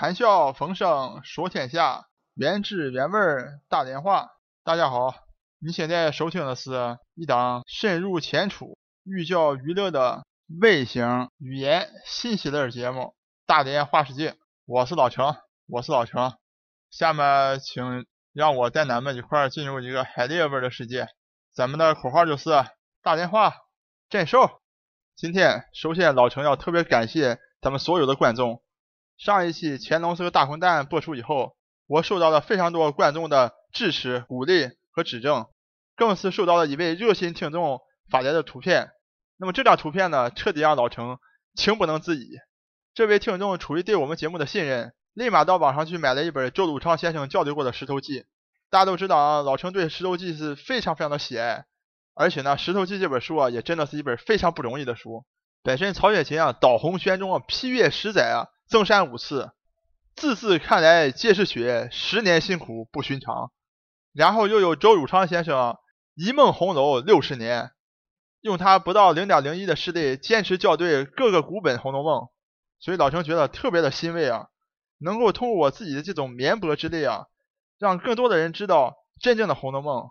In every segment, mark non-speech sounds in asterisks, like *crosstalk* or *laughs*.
谈笑风生说天下，原汁原味大连话。大家好，你现在收听的是一档深入浅出、寓教于乐的微型语言信息类节目《大连话世界》。我是老程，我是老程。下面请让我带咱们一块进入一个海蛎味的世界。咱们的口号就是大连话真瘦。今天首先老程要特别感谢咱们所有的观众。上一期乾隆是个大混蛋播出以后，我收到了非常多观众的支持、鼓励和指正，更是收到了一位热心听众发来的图片。那么这张图片呢，彻底让老程情不能自已。这位听众出于对我们节目的信任，立马到网上去买了一本周汝昌先生校对过的《石头记》。大家都知道啊，老程对《石头记》是非常非常的喜爱，而且呢，《石头记》这本书啊，也真的是一本非常不容易的书。本身曹雪芹啊，导红宣中啊，批阅十载啊。增删五次，字字看来皆是血，十年辛苦不寻常。然后又有周汝昌先生一梦红楼六十年，用他不到零点零一的视力坚持校对各个古本《红楼梦》，所以老程觉得特别的欣慰啊，能够通过我自己的这种绵薄之力啊，让更多的人知道真正的《红楼梦》。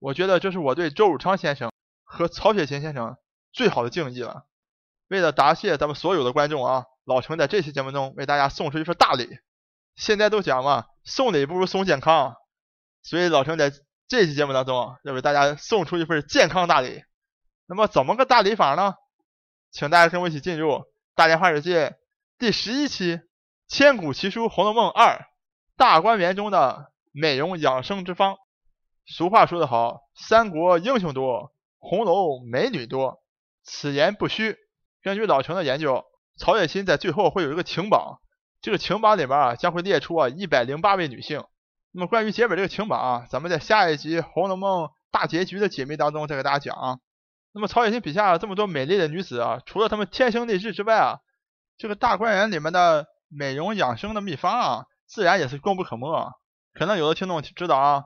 我觉得这是我对周汝昌先生和曹雪芹先生最好的敬意了。为了答谢咱们所有的观众啊。老程在这期节目中为大家送出一份大礼。现在都讲嘛，送礼不如送健康，所以老程在这期节目当中要为大家送出一份健康大礼。那么怎么个大礼法呢？请大家跟我一起进入《大连话世界》第十一期《千古奇书·红楼梦二》大观园中的美容养生之方。俗话说得好，三国英雄多，红楼美女多，此言不虚。根据老程的研究。曹雪芹在最后会有一个情榜，这个情榜里面啊将会列出啊一百零八位女性。那么关于结尾这个情榜啊，咱们在下一集《红楼梦》大结局的解密当中再给大家讲。啊。那么曹雪芹笔下这么多美丽的女子啊，除了她们天生丽质之外啊，这个大观园里面的美容养生的秘方啊，自然也是功不可没。可能有的听众知道啊，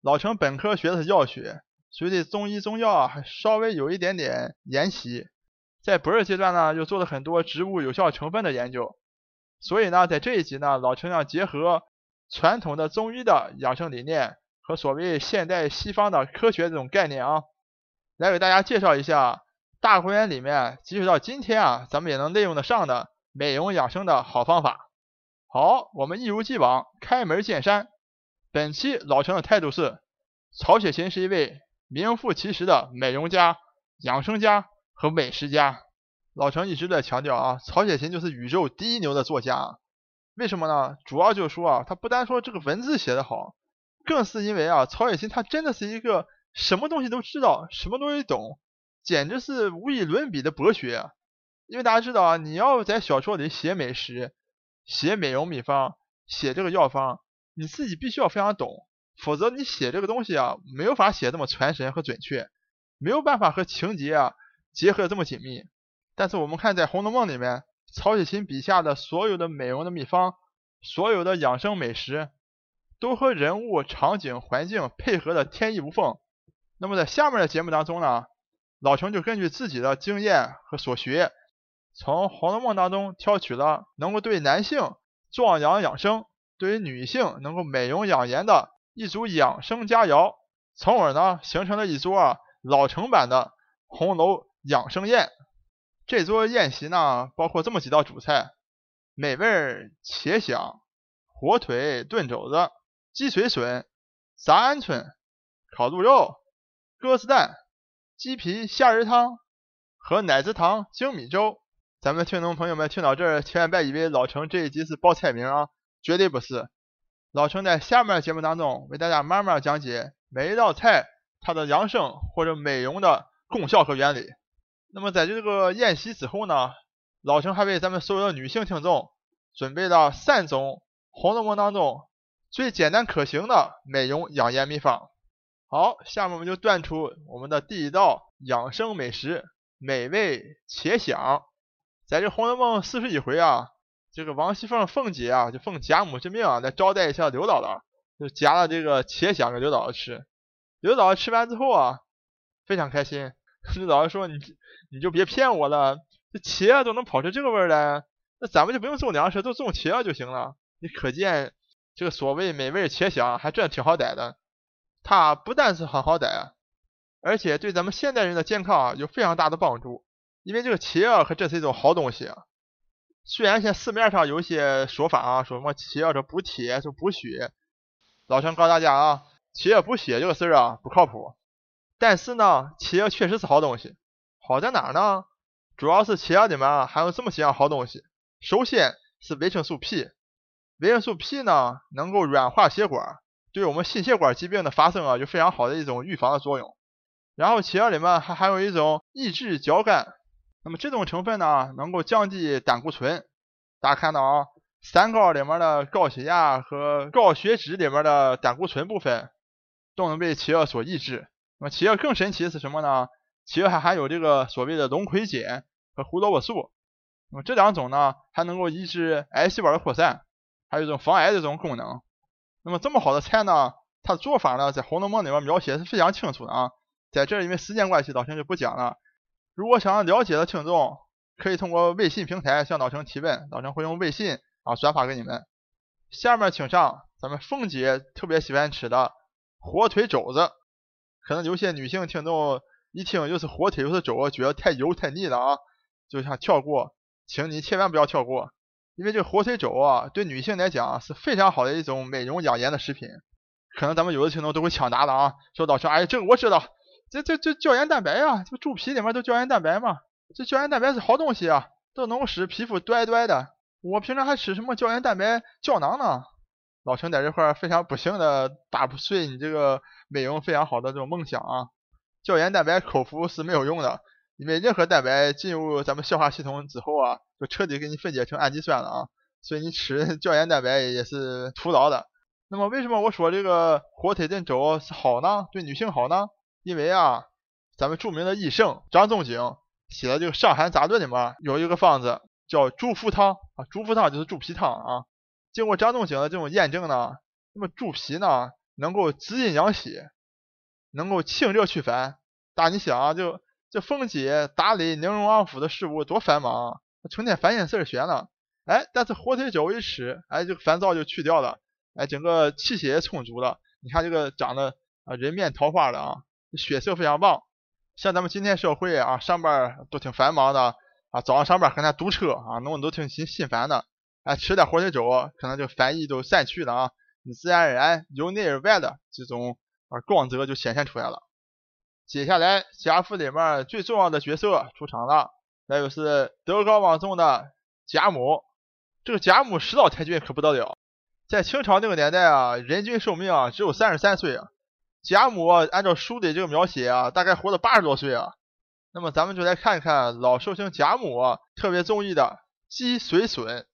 老程本科学的是药学，所以对中医中药啊还稍微有一点点研习。在博士阶段呢，又做了很多植物有效成分的研究，所以呢，在这一集呢，老陈要结合传统的中医的养生理念和所谓现代西方的科学这种概念啊，来给大家介绍一下大观园里面，即使到今天啊，咱们也能利用得上的美容养生的好方法。好，我们一如既往开门见山，本期老陈的态度是：曹雪芹是一位名副其实的美容家、养生家。和美食家，老程一直在强调啊，曹雪芹就是宇宙第一牛的作家。为什么呢？主要就是说啊，他不单说这个文字写得好，更是因为啊，曹雪芹他真的是一个什么东西都知道，什么东西懂，简直是无与伦比的博学。因为大家知道啊，你要在小说里写美食、写美容秘方、写这个药方，你自己必须要非常懂，否则你写这个东西啊，没有法写这么传神和准确，没有办法和情节啊。结合的这么紧密，但是我们看在《红楼梦》里面，曹雪芹笔下的所有的美容的秘方，所有的养生美食，都和人物、场景、环境配合的天衣无缝。那么在下面的节目当中呢，老程就根据自己的经验和所学，从《红楼梦》当中挑取了能够对男性壮阳养生，对于女性能够美容养颜的一组养生佳肴，从而呢形成了一桌老成版的红楼。养生宴，这桌宴席呢，包括这么几道主菜，美味且香：火腿炖肘子、鸡腿笋、炸鹌鹑、烤鹿肉、鸽子蛋、鸡皮虾仁汤和奶子糖精米粥。咱们听众朋友们听到这儿，千万别以为老程这一集是报菜名啊，绝对不是。老程在下面的节目当中为大家慢慢讲解每一道菜它的养生或者美容的功效和原理。那么在这个宴席之后呢，老程还为咱们所有的女性听众准备了三种《红楼梦》当中最简单可行的美容养颜秘方。好，下面我们就端出我们的第一道养生美食，美味且香。在这《红楼梦》四十一回啊，这个王熙凤凤姐啊，就奉贾母之命啊，来招待一下刘姥姥，就夹了这个且香给刘姥姥吃。刘姥姥吃完之后啊，非常开心。刘姥姥说：“你你就别骗我了，这茄都能跑出这个味儿来，那咱们就不用种粮食，都种茄就行了。你可见这个所谓美味茄香还真挺好逮的。它不但是很好逮，而且对咱们现代人的健康有非常大的帮助。因为这个茄可真是一种好东西。虽然现在市面上有一些说法啊，说什么茄子补铁、说补血，老陈告诉大家啊，茄补血这个事儿啊不靠谱。但是呢，茄确实是好东西。好在哪儿呢？主要是茄里面含有这么几样好东西。首先是维生素 P，维生素 P 呢能够软化血管，对我们心血管疾病的发生啊有非常好的一种预防的作用。然后茄里面还含有一种抑制交感。那么这种成分呢，能够降低胆固醇。大家看到啊，三高里面的高血压和高血脂里面的胆固醇部分，都能被茄所抑制。那么茄更神奇的是什么呢？茄还含有这个所谓的龙葵碱和胡萝卜素。那么这两种呢，还能够抑制癌细胞的扩散，还有一种防癌的这种功能。那么这么好的菜呢，它的做法呢，在《红楼梦》里面描写是非常清楚的啊。在这因为时间关系，老陈就不讲了。如果想要了解的听众，可以通过微信平台向老陈提问，老陈会用微信啊转发给你们。下面请上咱们凤姐特别喜欢吃的火腿肘子，可能有些女性听众一听又是火腿又是肘，觉得太油太腻了啊，就想跳过，请你千万不要跳过，因为这火腿肘啊，对女性来讲是非常好的一种美容养颜的食品。可能咱们有的听众都会抢答了啊，说老陈，哎，这个我知道。这这这胶原蛋白呀，这猪皮里面都胶原蛋白嘛，这胶原蛋白是好东西啊，都能使皮肤端端的。我平常还吃什么胶原蛋白胶囊呢？老陈在这块非常不幸的打不碎你这个美容非常好的这种梦想啊！胶原蛋白口服是没有用的，因为任何蛋白进入咱们消化系统之后啊，就彻底给你分解成氨基酸了啊，所以你吃 *laughs* 胶原蛋白也是徒劳的。那么为什么我说这个火腿炖粥是好呢？对女性好呢？因为啊，咱们著名的医圣张仲景写的这个《伤寒杂论》里面有一个方子叫猪腹汤啊，猪腹汤就是猪皮汤啊。经过张仲景的这种验证呢，那么猪皮呢能够滋阴养血，能够清热祛烦。大你想啊，就这凤姐打理宁荣王府的事务多繁忙啊，成天烦心事儿悬了。哎，但是火腿粥一吃，哎，这个烦躁就去掉了，哎，整个气血也充足了。你看这个长得啊人面桃花的啊。血色非常棒，像咱们今天社会啊，上班都挺繁忙的啊，早上上班可能堵车啊，弄得都挺心心烦的。哎，吃点火腿粥，可能就烦意都散去了啊，你自然而然由内而外的这种啊光泽就显现出来了。接下来贾府里面最重要的角色出场了，那就是德高望重的贾母。这个贾母十老太君可不得了，在清朝那个年代啊，人均寿命啊只有三十三岁啊。贾母按照书里这个描写啊，大概活了八十多岁啊。那么咱们就来看一看老寿星贾母特别中意的鸡髓笋。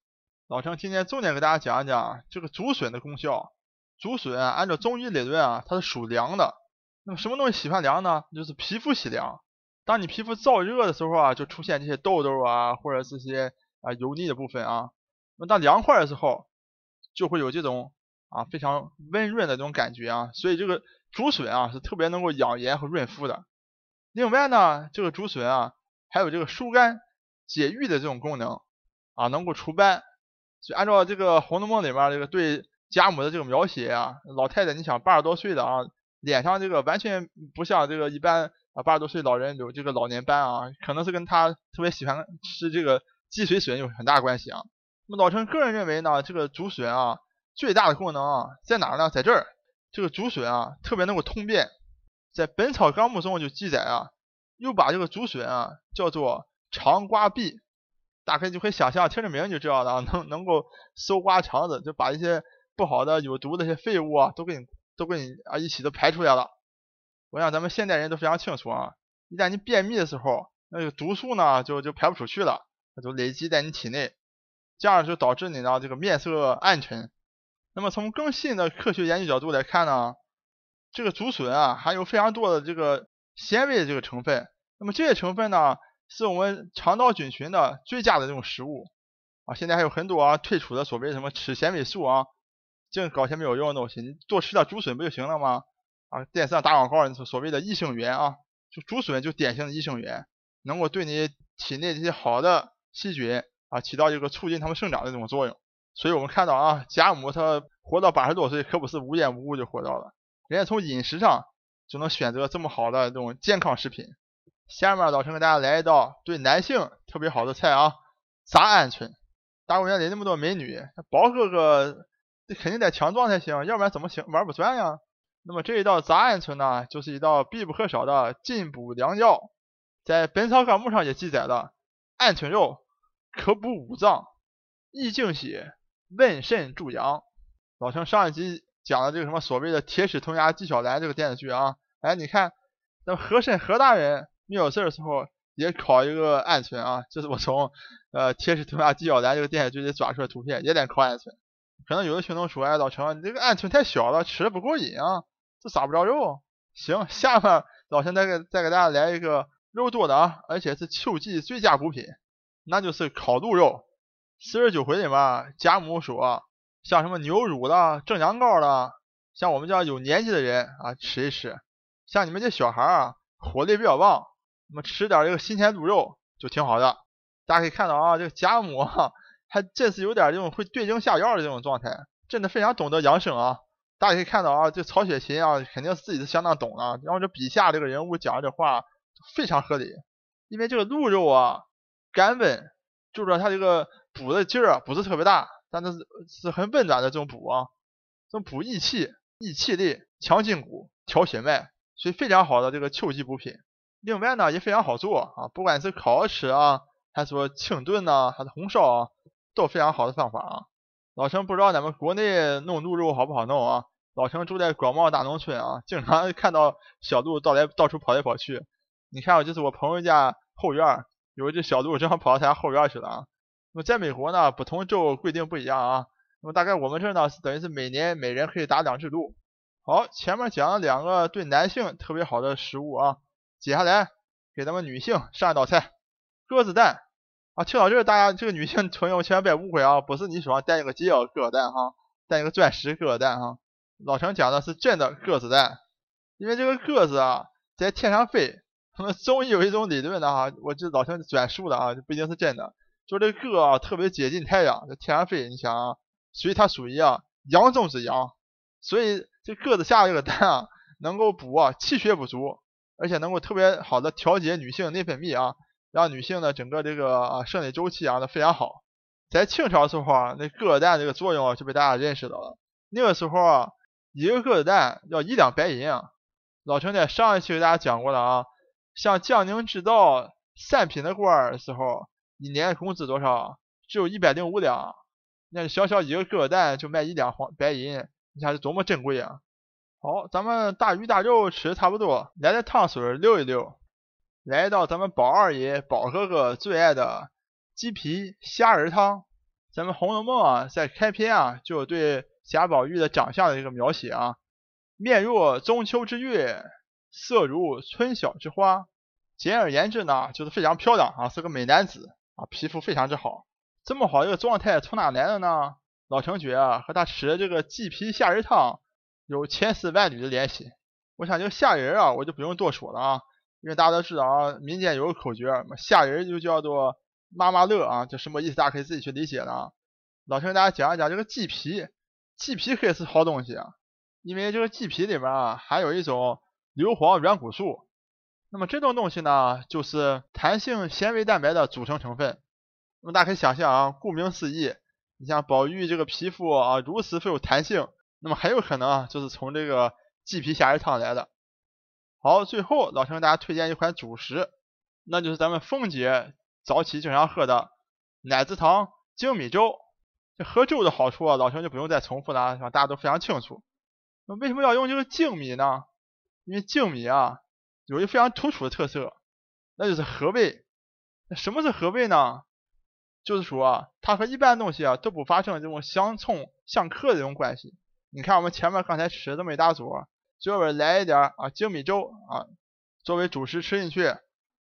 老陈今天重点给大家讲一讲这个竹笋的功效。竹笋按照中医理论啊，它是属凉的。那么什么东西喜欢凉呢？就是皮肤喜凉。当你皮肤燥热的时候啊，就出现这些痘痘啊，或者这些啊油腻的部分啊。那么当凉快的时候，就会有这种啊非常温润的这种感觉啊。所以这个。竹笋啊是特别能够养颜和润肤的。另外呢，这个竹笋啊还有这个疏肝解郁的这种功能啊，能够除斑。所以按照这个《红楼梦》里面这个对贾母的这个描写啊，老太太你想八十多岁的啊，脸上这个完全不像这个一般啊八十多岁老人有这个老年斑啊，可能是跟她特别喜欢吃这个鸡髓笋有很大关系啊。那么老陈个人认为呢，这个竹笋啊最大的功能啊在哪呢？在这儿。这个竹笋啊，特别能够通便，在《本草纲目》中就记载啊，又把这个竹笋啊叫做肠瓜壁，大概就可以想象，听着名就知道了，能能够搜刮肠子，就把一些不好的、有毒的一些废物啊，都给你都给你啊一起都排出来了。我想咱们现代人都非常清楚啊，一旦你便秘的时候，那个毒素呢就就排不出去了，它就累积在你体内，这样就导致你呢这个面色暗沉。那么从更新的科学研究角度来看呢，这个竹笋啊含有非常多的这个纤维的这个成分。那么这些成分呢，是我们肠道菌群的最佳的这种食物啊。现在还有很多啊推出的所谓什么吃纤维素啊，净搞些没有用的东西，你多吃点竹笋不就行了吗？啊，电视上打广告所所谓的益生元啊，就竹笋就典型的益生元，能够对你体内这些好的细菌啊起到一个促进它们生长的这种作用。所以我们看到啊，贾母她活到八十多岁，可不是无缘无故就活到了，人家从饮食上就能选择这么好的这种健康食品。下面老陈给大家来一道对男性特别好的菜啊，炸鹌鹑。大公园里那么多美女，宝哥哥这肯定得强壮才行，要不然怎么行玩不转呀？那么这一道炸鹌鹑呢，就是一道必不可少的进补良药。在《本草纲目》上也记载了，鹌鹑肉可补五脏，益精血，温肾助阳。老陈上一集讲的这个什么所谓的铁齿铜牙纪晓岚这个电视剧啊，哎，你看那和珅何大人。没有事的时候也烤一个鹌鹑啊，这是我从呃《铁齿铜牙纪晓岚》这个电视剧里抓出来图片，也得烤鹌鹑。可能有的群众说，哎，老陈，你这个鹌鹑太小了，吃的不过瘾啊，这撒不着肉。行，下面老陈再给再给大家来一个肉多的啊，而且是秋季最佳补品，那就是烤鹿肉。四十九回里面，贾母说，像什么牛乳了、正羊羔了，像我们这样有年纪的人啊吃一吃，像你们这小孩啊，火力比较旺。那么吃点这个新鲜鹿肉就挺好的，大家可以看到啊，这个贾母还真是有点这种会对症下药的这种状态，真的非常懂得养生啊。大家可以看到啊，这曹雪芹啊，肯定自己是相当懂啊，然后这笔下这个人物讲的这话非常合理，因为这个鹿肉啊，甘温，就是说它这个补的劲儿不是特别大，但是是很温暖的这种补啊，这种补益气、益气力、强筋骨、调血脉，所以非常好的这个秋季补品。另外呢也非常好做啊，不管是烤吃啊，还是说清炖呐，还是红烧啊，都非常好的方法啊。老陈不知道咱们国内弄鹿肉好不好弄啊？老陈住在广袤大农村啊，经常看到小鹿到来到处跑来跑去。你看，就是我朋友家后院有一只小鹿，正好跑到他家后院去了啊。那么在美国呢，不同州规定不一样啊。那么大概我们这儿呢，是等于是每年每人可以打两只鹿。好，前面讲了两个对男性特别好的食物啊。接下来给咱们女性上一道菜，鸽子蛋啊！听到这儿，大家这个女性朋友千万别误会啊，不是你手上戴一个鸡腰鸽子蛋哈，戴一个钻石鸽子蛋哈。老陈讲的是真的鸽子蛋，因为这个鸽子啊在天上飞，他们中医有一种理论的哈，我这老陈转述的啊，就不一定是真的，说这个鸽啊特别接近太阳，在天上飞，你想啊，所以它属于啊阳中之阳，所以这鸽子下这个蛋啊能够补啊气血不足。而且能够特别好的调节女性内分泌啊，让女性的整个这个啊生理周期啊都非常好。在清朝时候啊，那鸽子蛋这个作用就被大家认识到了。那个时候啊，一个鸽子蛋要一两白银啊。老陈在上一期给大家讲过了啊，像江宁制造三品的官儿时候，一年工资多少？只有一百零五两。那小小一个鸽子蛋就卖一两黄白银，你看是多么珍贵啊！好，咱们大鱼大肉吃的差不多，来点汤水溜一溜。来到咱们宝二爷、宝哥哥最爱的鸡皮虾仁汤。咱们《红楼梦》啊，在开篇啊，就对贾宝玉的长相的一个描写啊，面若中秋之月，色如春晓之花。简而言之呢，就是非常漂亮啊，是个美男子啊，皮肤非常之好。这么好一个状态从哪来的呢？老程觉啊，和他吃的这个鸡皮虾仁汤。有千丝万缕的联系，我想这个虾仁啊，我就不用多说了啊，因为大家都知道啊，民间有个口诀，虾仁就叫做妈妈乐啊，这什么意思？大家可以自己去理解了啊。老陈给大家讲一讲这个鸡皮，鸡皮可以是好东西啊，因为这个鸡皮里面啊含有一种硫磺软骨素，那么这种东西呢，就是弹性纤维蛋白的组成成分。那么大家可以想象啊，顾名思义，你像宝玉这个皮肤啊，如此富有弹性。那么很有可能啊，就是从这个鸡皮虾仁汤来的。好，最后老陈给大家推荐一款主食，那就是咱们凤姐早起经常喝的奶子汤精米粥。这喝粥的好处啊，老陈就不用再重复了，大家都非常清楚。那为什么要用这个粳米呢？因为粳米啊，有一个非常突出的特色，那就是合味。那什么是合味呢？就是说啊，它和一般东西啊都不发生这种相冲相克的这种关系。你看我们前面刚才吃这么一大桌，最后边来一点啊精米粥啊，作为主食吃进去，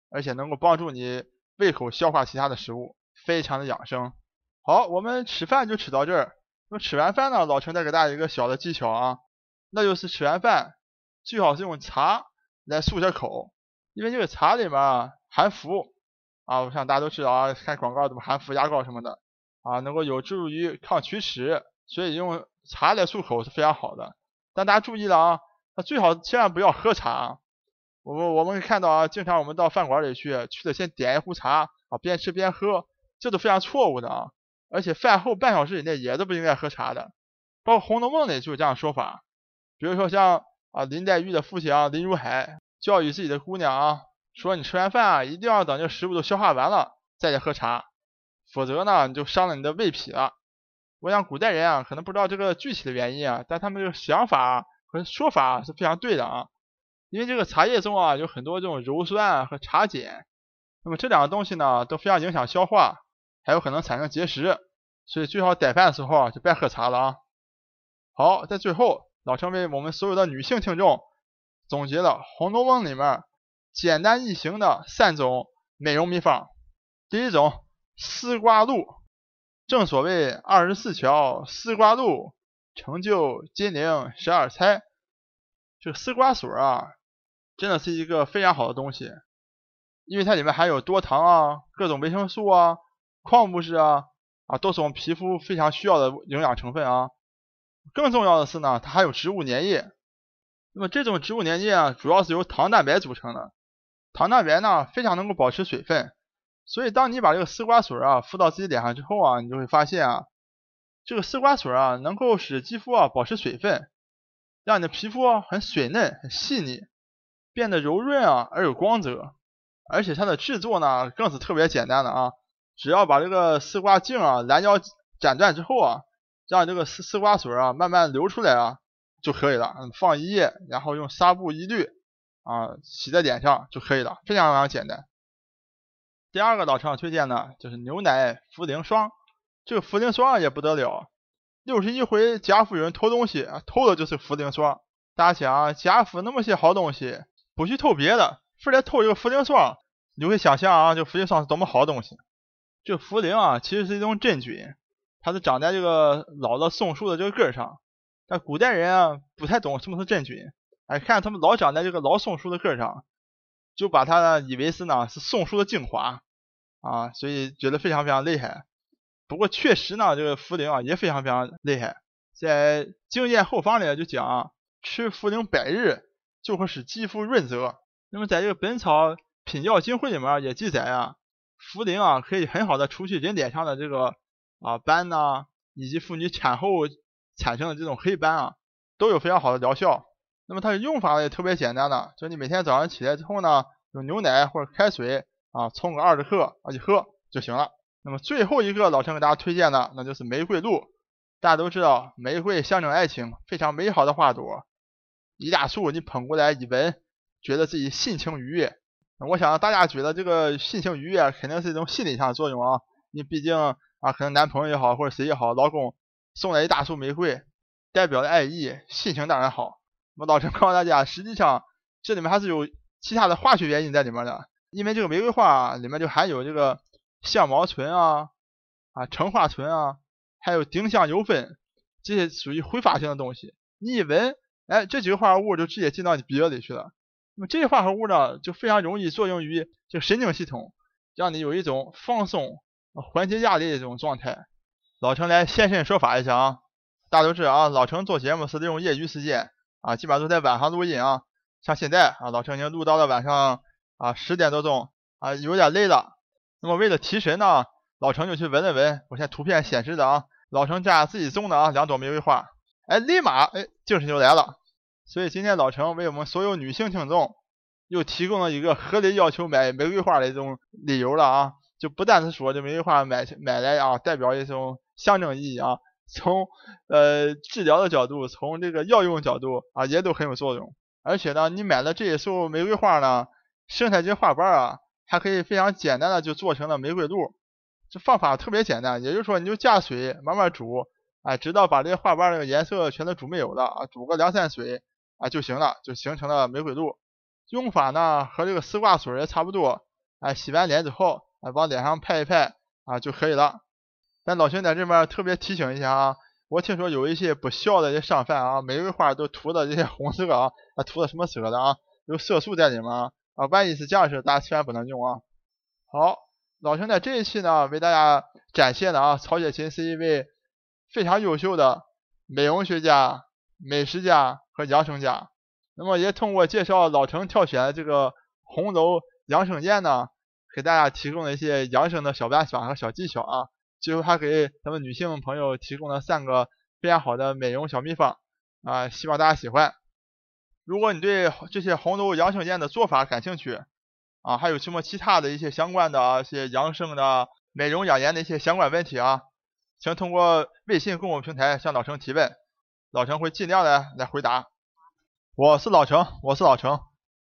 而且能够帮助你胃口消化其他的食物，非常的养生。好，我们吃饭就吃到这儿。那么吃完饭呢，老陈再给大家一个小的技巧啊，那就是吃完饭最好是用茶来漱下口，因为这个茶里面含氟啊，我想大家都知道啊，看广告怎么含氟牙膏什么的。啊，能够有助于抗龋齿，所以用茶来漱口是非常好的。但大家注意了啊，那最好千万不要喝茶。我们我们看到啊，经常我们到饭馆里去，去的先点一壶茶啊，边吃边喝，这都非常错误的啊。而且饭后半小时以内也都不应该喝茶的。包括《红楼梦》里就有这样说法，比如说像啊林黛玉的父亲啊林如海教育自己的姑娘啊，说你吃完饭啊一定要等这食物都消化完了再来喝茶，否则呢你就伤了你的胃脾了。我想古代人啊可能不知道这个具体的原因啊，但他们这个想法和说法是非常对的啊。因为这个茶叶中啊有很多这种鞣酸和茶碱，那么这两个东西呢都非常影响消化，还有可能产生结石，所以最好逮饭的时候啊就别喝茶了啊。好，在最后，老陈为我们所有的女性听众总结了《红楼梦》里面简单易行的三种美容秘方。第一种，丝瓜露，正所谓二十四桥丝瓜露，成就金陵十二钗。这丝瓜水啊。真的是一个非常好的东西，因为它里面含有多糖啊、各种维生素啊、矿物质啊啊，都是我们皮肤非常需要的营养成分啊。更重要的是呢，它还有植物粘液。那么这种植物粘液啊，主要是由糖蛋白组成的。糖蛋白呢，非常能够保持水分，所以当你把这个丝瓜水啊敷到自己脸上之后啊，你就会发现啊，这个丝瓜水啊能够使肌肤啊保持水分，让你的皮肤很水嫩、很细腻。变得柔润啊，而有光泽，而且它的制作呢更是特别简单的啊，只要把这个丝瓜茎啊拦腰斩断之后啊，让这个丝丝瓜水啊慢慢流出来啊就可以了，放一夜，然后用纱布一滤啊洗在脸上就可以了，非常非常简单。第二个老陈推荐呢就是牛奶茯苓霜，这个茯苓霜也不得了，六十一回贾府有人偷东西，偷的就是茯苓霜。大家想，贾府那么些好东西。不去偷别的，非得偷一个茯苓霜，你会想象啊，这茯苓霜是多么好东西。这茯苓啊，其实是一种真菌，它是长在这个老的松树的这个根上。但古代人啊，不太懂什么是真菌，哎，看他们老长在这个老松树的根上，就把它以为是呢是松树的精华啊，所以觉得非常非常厉害。不过确实呢，这个茯苓啊也非常非常厉害，在《经验后方》里就讲，吃茯苓百日。就会使肌肤润泽。那么在这个《本草品药经会》里面也记载啊，茯苓啊可以很好的除去人脸上的这个啊斑呐，以及妇女产后产生的这种黑斑啊，都有非常好的疗效。那么它的用法也特别简单的，就你每天早上起来之后呢，用牛奶或者开水啊冲个二十克啊一喝就行了。那么最后一个老陈给大家推荐的，那就是玫瑰露。大家都知道，玫瑰象征爱情，非常美好的花朵。一大束你捧过来一闻，觉得自己心情愉悦。我想大家觉得这个心情愉悦，肯定是一种心理上的作用啊。你毕竟啊，可能男朋友也好，或者谁也好，老公送来一大束玫瑰，代表的爱意，心情当然好。我老陈告诉大家，实际上这里面还是有其他的化学原因在里面的。因为这个玫瑰花啊里面就含有这个香茅醇啊、啊橙花醇啊，还有丁香油酚，这些属于挥发性的东西。你一闻。哎，这几个化合物就直接进到你鼻子里去了。那么这些化合物呢，就非常容易作用于这个神经系统，让你有一种放松、缓解压力的这种状态。老陈来现身说法一下啊，大家都知道啊，老陈做节目是利用业余时间啊，基本上都在晚上录音啊。像现在啊，老陈已经录到了晚上啊十点多钟啊，有点累了。那么为了提神呢，老陈就去闻了闻，我现在图片显示的啊，老陈家自己种的啊两朵玫瑰花。哎，立马哎，精神就来了。所以今天老陈为我们所有女性听众又提供了一个合理要求买玫瑰花的一种理由了啊！就不单是说这玫瑰花买买来啊，代表一种象征意义啊，从呃治疗的角度，从这个药用角度啊，也都很有作用。而且呢，你买了这一束玫瑰花呢，剩下这些花瓣啊，还可以非常简单的就做成了玫瑰露。这方法特别简单，也就是说你就加水慢慢煮。哎，直到把这些花瓣这个颜色全都煮没有了啊，煮个两三水啊就行了，就形成了玫瑰露。用法呢和这个丝瓜水也差不多。哎，洗完脸之后，哎往脸上拍一拍啊就可以了。但老兄在这边特别提醒一下啊，我听说有一些不孝的这商贩啊，玫瑰花都涂的这些红色啊，啊涂的什么色的啊？有色素在里面啊，啊万一是这样式，大家千万不能用啊。好，老秦在这一期呢为大家展现的啊，曹雪芹是一位非常优秀的美容学家、美食家和养生家。那么也通过介绍老陈挑选的这个红楼养生宴呢，给大家提供了一些养生的小办法和小技巧啊。最后还给咱们女性朋友提供了三个非常好的美容小秘方啊，希望大家喜欢。如果你对这些红楼养生宴的做法感兴趣啊，还有什么其他的一些相关的一些养生的美容养颜的一些相关问题啊，请通过微信公众平台向老陈提问，老陈会尽量的来回答。我是老陈，我是老陈，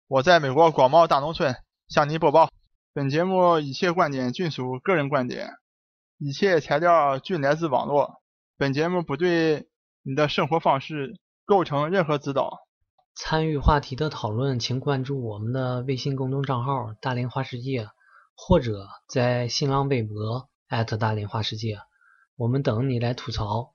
我在美国广袤大农村向您播报。本节目一切观点均属个人观点，一切材料均来自网络。本节目不对你的生活方式构成任何指导。参与话题的讨论，请关注我们的微信公众账号“大连花世界”，或者在新浪微博大连花世界，我们等你来吐槽。